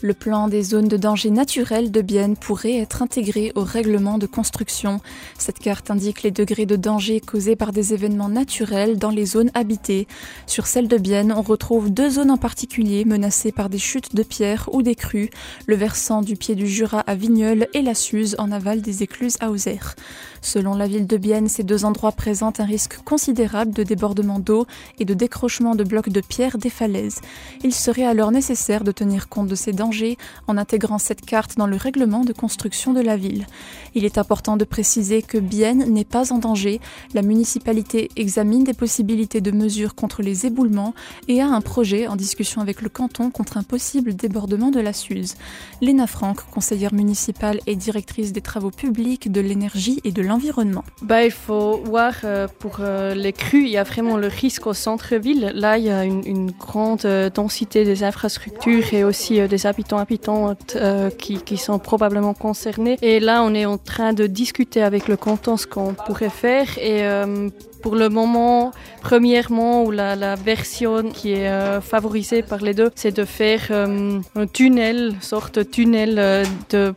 Le plan des zones de danger naturel de Bienne pourrait être intégré au règlement de construction. Cette carte indique les degrés de danger causés par des événements naturels dans les zones habitées. Sur celle de Bienne, on retrouve deux zones en particulier menacées par des chutes de pierres ou des crues, le versant du pied du Jura à Vigneul et la Suze en aval des écluses à Auxerre. Selon la ville de Bienne, ces deux endroits présentent un risque considérable de débordement d'eau et de décrochement de blocs de pierre des falaises. Il serait alors nécessaire de tenir compte de ces dangers en intégrant cette carte dans le règlement de construction de la ville. Il est important de préciser que Bienne n'est pas en danger. La municipalité examine des possibilités de mesures contre les éboulements et a un projet en discussion avec le canton contre un possible débordement de la Suze. Léna Franck, conseillère municipale et directrice des travaux publics, de l'énergie et de l'environnement. Bah, il faut voir euh, pour euh, les crues, il y a vraiment le risque au centre-ville. Là, il y a une, grande euh, densité des infrastructures et aussi des euh, qui, sont probablement concernés. Et là, on est en train de discuter avec le canton ce qu'on pourrait faire. Et euh, pour le moment, premièrement, ou la, version qui est euh, favorisée par les deux, c'est de faire un tunnel, sorte de tunnel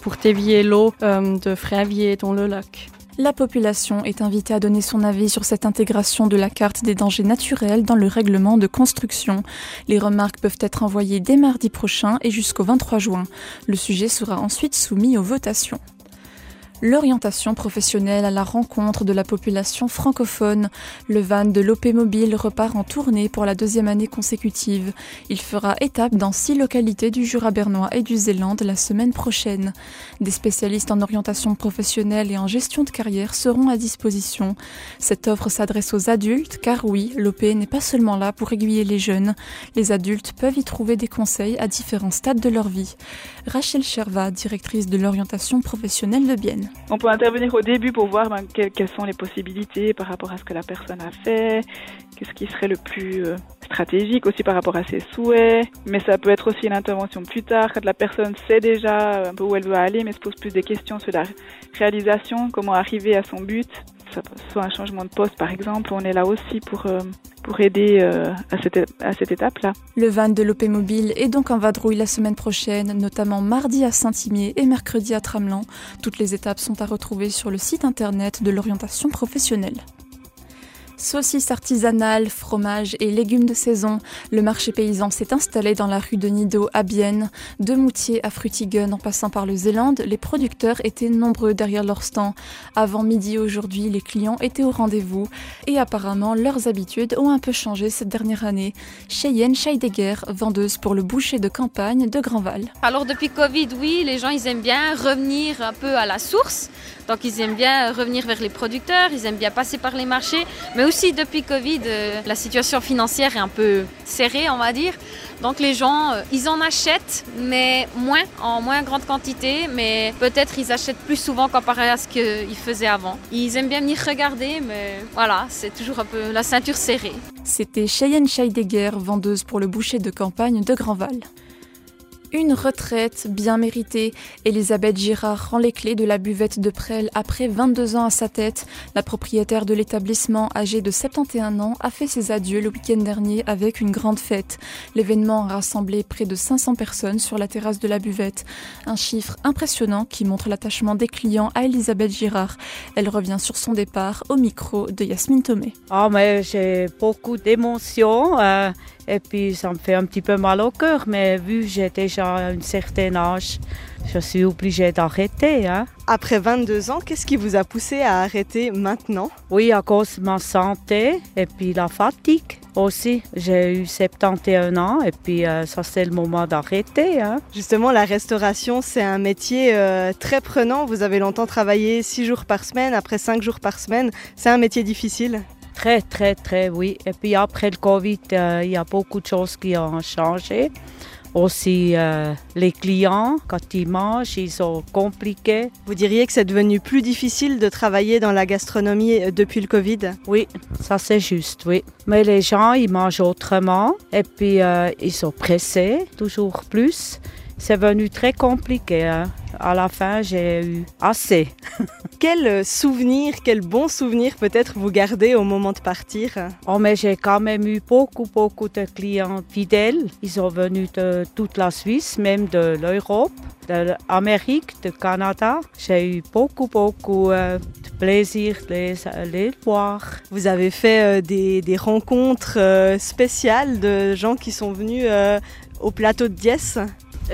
pour dévier l'eau de Frévier dans le lac. La population est invitée à donner son avis sur cette intégration de la carte des dangers naturels dans le règlement de construction. Les remarques peuvent être envoyées dès mardi prochain et jusqu'au 23 juin. Le sujet sera ensuite soumis aux votations. L'orientation professionnelle à la rencontre de la population francophone. Le van de l'OP Mobile repart en tournée pour la deuxième année consécutive. Il fera étape dans six localités du Jura bernois et du Zélande la semaine prochaine. Des spécialistes en orientation professionnelle et en gestion de carrière seront à disposition. Cette offre s'adresse aux adultes car oui, l'OP n'est pas seulement là pour aiguiller les jeunes. Les adultes peuvent y trouver des conseils à différents stades de leur vie. Rachel Cherva, directrice de l'orientation professionnelle de Bienne. On peut intervenir au début pour voir ben, quelles, sont les possibilités par rapport à ce que la personne a fait, qu'est-ce qui serait le plus euh, stratégique aussi par rapport à ses souhaits. Mais ça peut être aussi une intervention plus tard, quand la personne sait déjà un peu où elle veut aller, mais se pose plus des questions sur la réalisation, comment arriver à son but. Soit un changement de poste par exemple, on est là aussi pour, euh, aider euh, à cette, à cette étape-là. Le van de l'OP Mobile est donc en vadrouille la semaine prochaine, notamment mardi à Saint-Imier et mercredi à Tramelan. Toutes les étapes sont à retrouver sur le site internet de l'orientation professionnelle. Saucisses artisanales, fromages et légumes de saison, le marché paysan s'est installé dans la rue de Nido à Bienne. De Moutier à Frutigen en passant par le Zélande, les producteurs étaient nombreux derrière leur stand. Avant midi aujourd'hui, les clients étaient au rendez-vous et apparemment leurs habitudes ont un peu changé cette dernière année. Cheyenne Scheidegger, vendeuse pour le boucher de campagne de Grandval. Alors depuis Covid, oui, les gens ils aiment bien revenir un peu à la source. Donc ils aiment bien revenir vers les producteurs, ils aiment bien passer par les marchés, mais aussi depuis Covid, euh, la situation financière est un peu serrée, on va dire. Donc les gens, euh, ils en achètent, mais moins, en moins grande quantité, mais peut-être ils achètent plus souvent comparé à ce qu'ils faisaient avant. Ils aiment bien venir regarder, mais voilà, c'est toujours un peu la ceinture serrée. C'était Cheyenne Scheidegger, vendeuse pour le boucher de campagne de Grandval. Une retraite bien méritée. Elisabeth Girard rend les clés de la buvette de Presles après 22 ans à sa tête. La propriétaire de l'établissement, âgée de 71 ans, a fait ses adieux le week-end dernier avec une grande fête. L'événement a rassemblé près de 500 personnes sur la terrasse de la buvette. Un chiffre impressionnant qui montre l'attachement des clients à Elisabeth Girard. Elle revient sur son départ au micro de Yasmine Tomé. Ah, mais j'ai beaucoup d'émotions. Euh... Et puis ça me fait un petit peu mal au cœur, mais vu que j'ai déjà un certain âge, je suis obligée d'arrêter. Hein. Après 22 ans, qu'est-ce qui vous a poussé à arrêter maintenant? Oui, à cause de ma santé et puis la fatigue aussi. J'ai eu 71 ans et puis euh, ça c'est le moment d'arrêter. Hein. Justement, la restauration, c'est un métier euh, très prenant. Vous avez longtemps travaillé 6 jours par semaine, après 5 jours par semaine. C'est un métier difficile Très, très, très, oui. Et puis après le Covid, euh, il y a beaucoup de choses qui ont changé. Aussi, euh, les clients, quand ils mangent, ils sont compliqués. Vous diriez que c'est devenu plus difficile de travailler dans la gastronomie euh, depuis le Covid? Oui, ça c'est juste, oui. Mais les gens, ils mangent autrement et puis euh, ils sont pressés, toujours plus. C'est venu très compliqué. Hein. À la fin, j'ai eu assez. quel souvenir, quel bon souvenir peut-être vous gardez au moment de partir? Oh, mais j'ai quand même eu beaucoup, beaucoup de clients fidèles. Ils sont venus de toute la Suisse, même de l'Europe, de l'Amérique, du Canada. J'ai eu beaucoup, beaucoup euh, de plaisir de les, les, voir. Vous avez fait euh, des, des, rencontres euh, spéciales de gens qui sont venus au plateau de Diès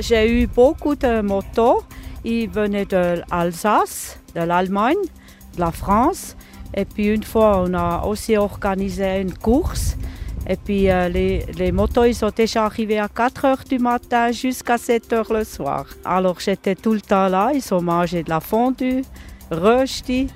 J'ai eu beaucoup de motos. Ils venaient de l'Alsace, de l'Allemagne, de la France. Et puis une fois, on a aussi organisé une course. Et puis euh, les, les, motos, ils sont déjà arrivés à 4 heures du matin jusqu'à 7 heures le soir. Alors j'étais tout le temps là. Ils ont mangé de la fondue, rösti.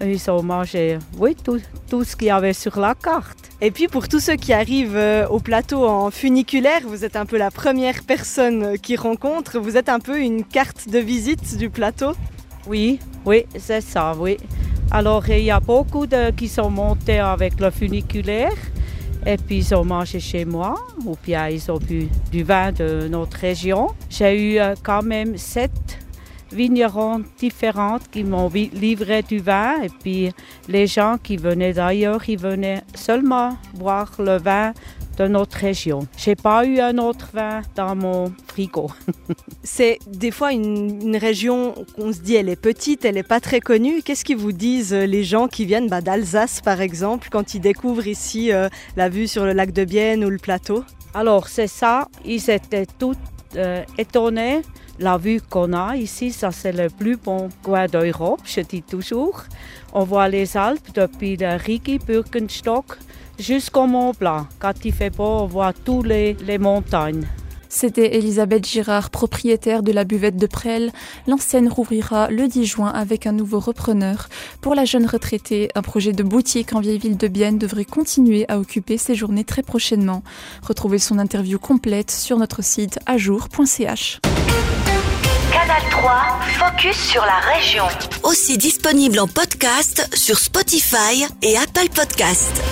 Ils ont mangé, oui, tout, tout ce qu'il y avait sur la carte. Et puis pour tous ceux qui arrivent euh, au plateau en funiculaire, vous êtes un peu la première personne qui rencontre. Vous êtes un peu une carte de visite du plateau. Oui, oui, c'est ça, oui. Alors il y a beaucoup de qui sont montés avec le funiculaire et puis ils ont mangé chez moi ou bien ils ont bu du vin de notre région. J'ai eu euh, quand même sept vignerons différentes qui m'ont livré du vin et puis les gens qui venaient d'ailleurs, ils venaient seulement boire le vin de notre région. J'ai pas eu un autre vin dans mon frigo. C'est des fois une, région qu'on se dit elle est petite, elle n'est pas très connue. Qu'est-ce qu'ils vous disent euh, les gens qui viennent bah, d'Alsace par exemple quand ils découvrent ici euh, la vue sur le lac de Bienne ou le plateau? Alors c'est ça, ils étaient tous euh, étonnés la vue qu'on a ici, ça c'est le plus bon coin d'Europe, je dis toujours. On voit les Alpes depuis le Rigi, Birkenstock jusqu'au Mont Blanc. Quand il fait beau, on voit toutes les montagnes. C'était Elisabeth Girard, propriétaire de la buvette de Presles. L'enseigne rouvrira le 10 juin avec un nouveau repreneur. Pour la jeune retraitée, un projet de boutique en vieille ville de Bienne devrait continuer à occuper ses journées très prochainement. Retrouvez son interview complète sur notre site ajour.ch. Canal 3, focus sur la région. Aussi disponible en podcast sur Spotify et Apple Podcast.